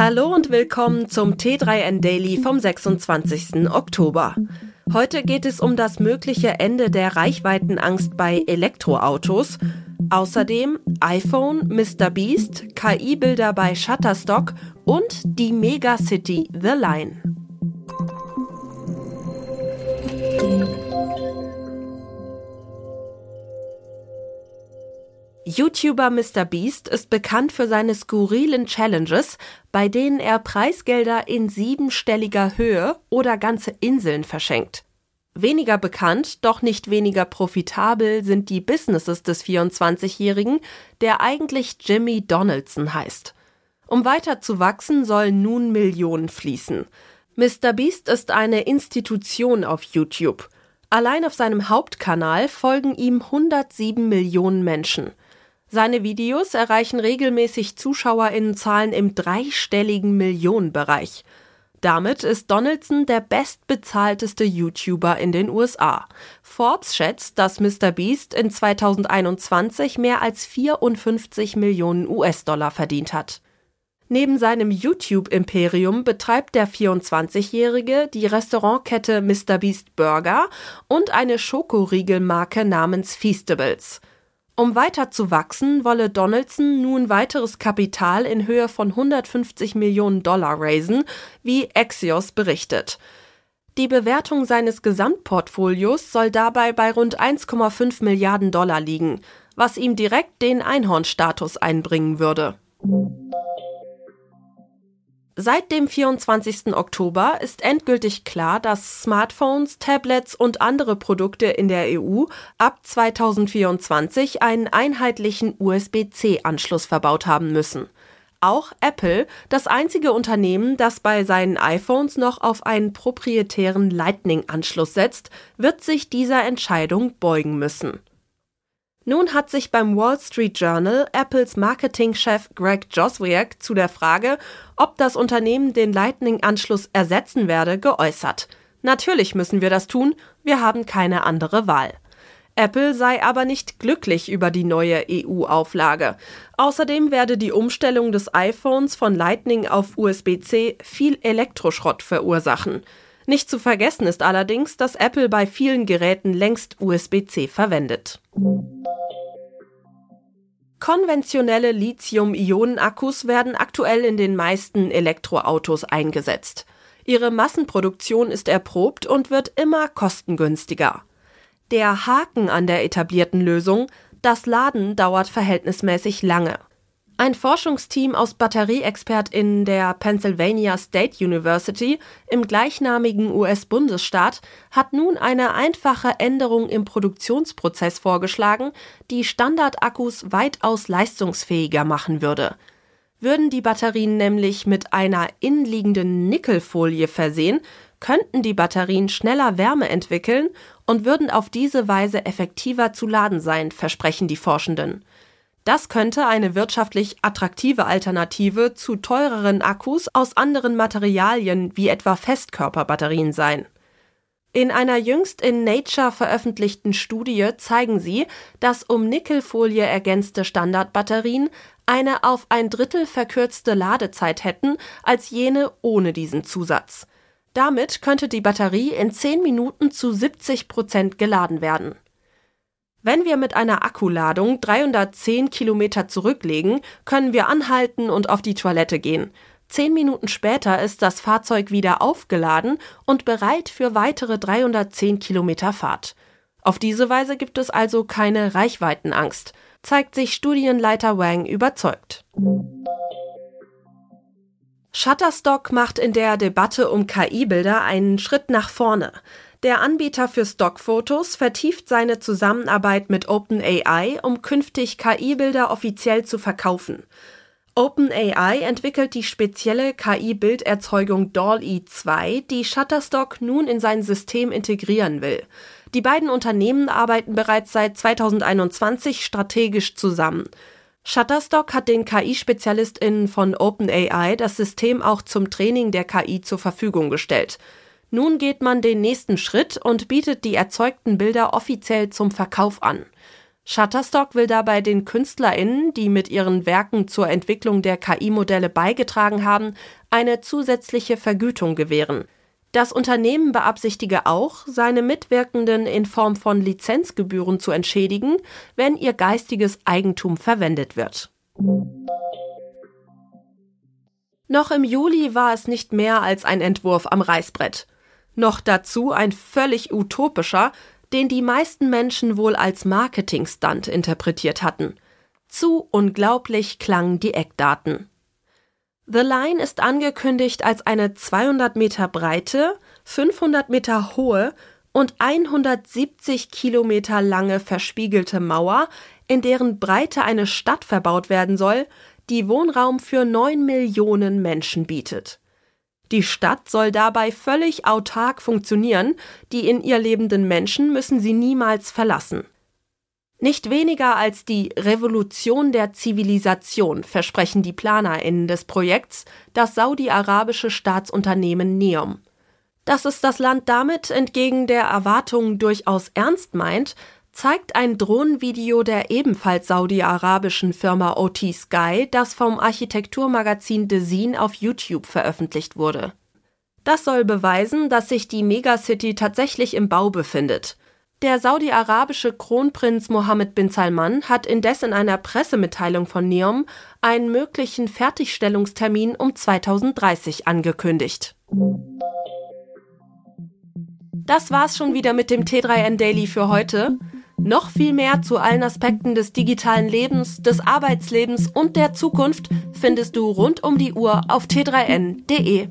Hallo und willkommen zum T3N Daily vom 26. Oktober. Heute geht es um das mögliche Ende der Reichweitenangst bei Elektroautos. Außerdem iPhone, Mr. Beast, KI-Bilder bei Shutterstock und die Megacity The Line. YouTuber MrBeast ist bekannt für seine skurrilen Challenges, bei denen er Preisgelder in siebenstelliger Höhe oder ganze Inseln verschenkt. Weniger bekannt, doch nicht weniger profitabel sind die Businesses des 24-Jährigen, der eigentlich Jimmy Donaldson heißt. Um weiter zu wachsen, sollen nun Millionen fließen. MrBeast ist eine Institution auf YouTube. Allein auf seinem Hauptkanal folgen ihm 107 Millionen Menschen. Seine Videos erreichen regelmäßig Zuschauerinnenzahlen im dreistelligen Millionenbereich. Damit ist Donaldson der bestbezahlteste YouTuber in den USA. Forbes schätzt, dass MrBeast in 2021 mehr als 54 Millionen US-Dollar verdient hat. Neben seinem YouTube-Imperium betreibt der 24-Jährige die Restaurantkette MrBeast Burger und eine Schokoriegelmarke namens Feastables. Um weiter zu wachsen, wolle Donaldson nun weiteres Kapital in Höhe von 150 Millionen Dollar raisen, wie Axios berichtet. Die Bewertung seines Gesamtportfolios soll dabei bei rund 1,5 Milliarden Dollar liegen, was ihm direkt den Einhornstatus einbringen würde. Seit dem 24. Oktober ist endgültig klar, dass Smartphones, Tablets und andere Produkte in der EU ab 2024 einen einheitlichen USB-C-Anschluss verbaut haben müssen. Auch Apple, das einzige Unternehmen, das bei seinen iPhones noch auf einen proprietären Lightning-Anschluss setzt, wird sich dieser Entscheidung beugen müssen. Nun hat sich beim Wall Street Journal Apples Marketingchef Greg Joswiak zu der Frage, ob das Unternehmen den Lightning-Anschluss ersetzen werde, geäußert. Natürlich müssen wir das tun, wir haben keine andere Wahl. Apple sei aber nicht glücklich über die neue EU-Auflage. Außerdem werde die Umstellung des iPhones von Lightning auf USB-C viel Elektroschrott verursachen. Nicht zu vergessen ist allerdings, dass Apple bei vielen Geräten längst USB-C verwendet. Konventionelle Lithium-Ionen-Akkus werden aktuell in den meisten Elektroautos eingesetzt. Ihre Massenproduktion ist erprobt und wird immer kostengünstiger. Der Haken an der etablierten Lösung, das Laden dauert verhältnismäßig lange. Ein Forschungsteam aus BatterieexpertInnen der Pennsylvania State University im gleichnamigen US-Bundesstaat hat nun eine einfache Änderung im Produktionsprozess vorgeschlagen, die Standardakkus weitaus leistungsfähiger machen würde. Würden die Batterien nämlich mit einer innenliegenden Nickelfolie versehen, könnten die Batterien schneller Wärme entwickeln und würden auf diese Weise effektiver zu laden sein, versprechen die Forschenden. Das könnte eine wirtschaftlich attraktive Alternative zu teureren Akkus aus anderen Materialien wie etwa Festkörperbatterien sein. In einer jüngst in Nature veröffentlichten Studie zeigen sie, dass um Nickelfolie ergänzte Standardbatterien eine auf ein Drittel verkürzte Ladezeit hätten als jene ohne diesen Zusatz. Damit könnte die Batterie in 10 Minuten zu 70 Prozent geladen werden. Wenn wir mit einer Akkuladung 310 Kilometer zurücklegen, können wir anhalten und auf die Toilette gehen. Zehn Minuten später ist das Fahrzeug wieder aufgeladen und bereit für weitere 310 Kilometer Fahrt. Auf diese Weise gibt es also keine Reichweitenangst, zeigt sich Studienleiter Wang überzeugt. Shutterstock macht in der Debatte um KI-Bilder einen Schritt nach vorne. Der Anbieter für Stockfotos vertieft seine Zusammenarbeit mit OpenAI, um künftig KI-Bilder offiziell zu verkaufen. OpenAI entwickelt die spezielle KI-Bilderzeugung DALL-E 2, die Shutterstock nun in sein System integrieren will. Die beiden Unternehmen arbeiten bereits seit 2021 strategisch zusammen. Shutterstock hat den KI-SpezialistInnen von OpenAI das System auch zum Training der KI zur Verfügung gestellt. Nun geht man den nächsten Schritt und bietet die erzeugten Bilder offiziell zum Verkauf an. Shutterstock will dabei den KünstlerInnen, die mit ihren Werken zur Entwicklung der KI-Modelle beigetragen haben, eine zusätzliche Vergütung gewähren. Das Unternehmen beabsichtige auch, seine Mitwirkenden in Form von Lizenzgebühren zu entschädigen, wenn ihr geistiges Eigentum verwendet wird. Noch im Juli war es nicht mehr als ein Entwurf am Reißbrett. Noch dazu ein völlig utopischer, den die meisten Menschen wohl als Marketingstunt interpretiert hatten. Zu unglaublich klangen die Eckdaten. The Line ist angekündigt als eine 200 Meter breite, 500 Meter hohe und 170 Kilometer lange verspiegelte Mauer, in deren Breite eine Stadt verbaut werden soll, die Wohnraum für neun Millionen Menschen bietet. Die Stadt soll dabei völlig autark funktionieren, die in ihr lebenden Menschen müssen sie niemals verlassen. Nicht weniger als die Revolution der Zivilisation versprechen die PlanerInnen des Projekts das saudi-arabische Staatsunternehmen Neom. Dass es das Land damit entgegen der Erwartungen durchaus ernst meint, zeigt ein Drohnenvideo der ebenfalls saudi-arabischen Firma OT Sky, das vom Architekturmagazin Design auf YouTube veröffentlicht wurde. Das soll beweisen, dass sich die Megacity tatsächlich im Bau befindet. Der saudi-arabische Kronprinz Mohammed bin Salman hat indes in einer Pressemitteilung von NEOM einen möglichen Fertigstellungstermin um 2030 angekündigt. Das war's schon wieder mit dem T3N Daily für heute. Noch viel mehr zu allen Aspekten des digitalen Lebens, des Arbeitslebens und der Zukunft findest du rund um die Uhr auf t3n.de.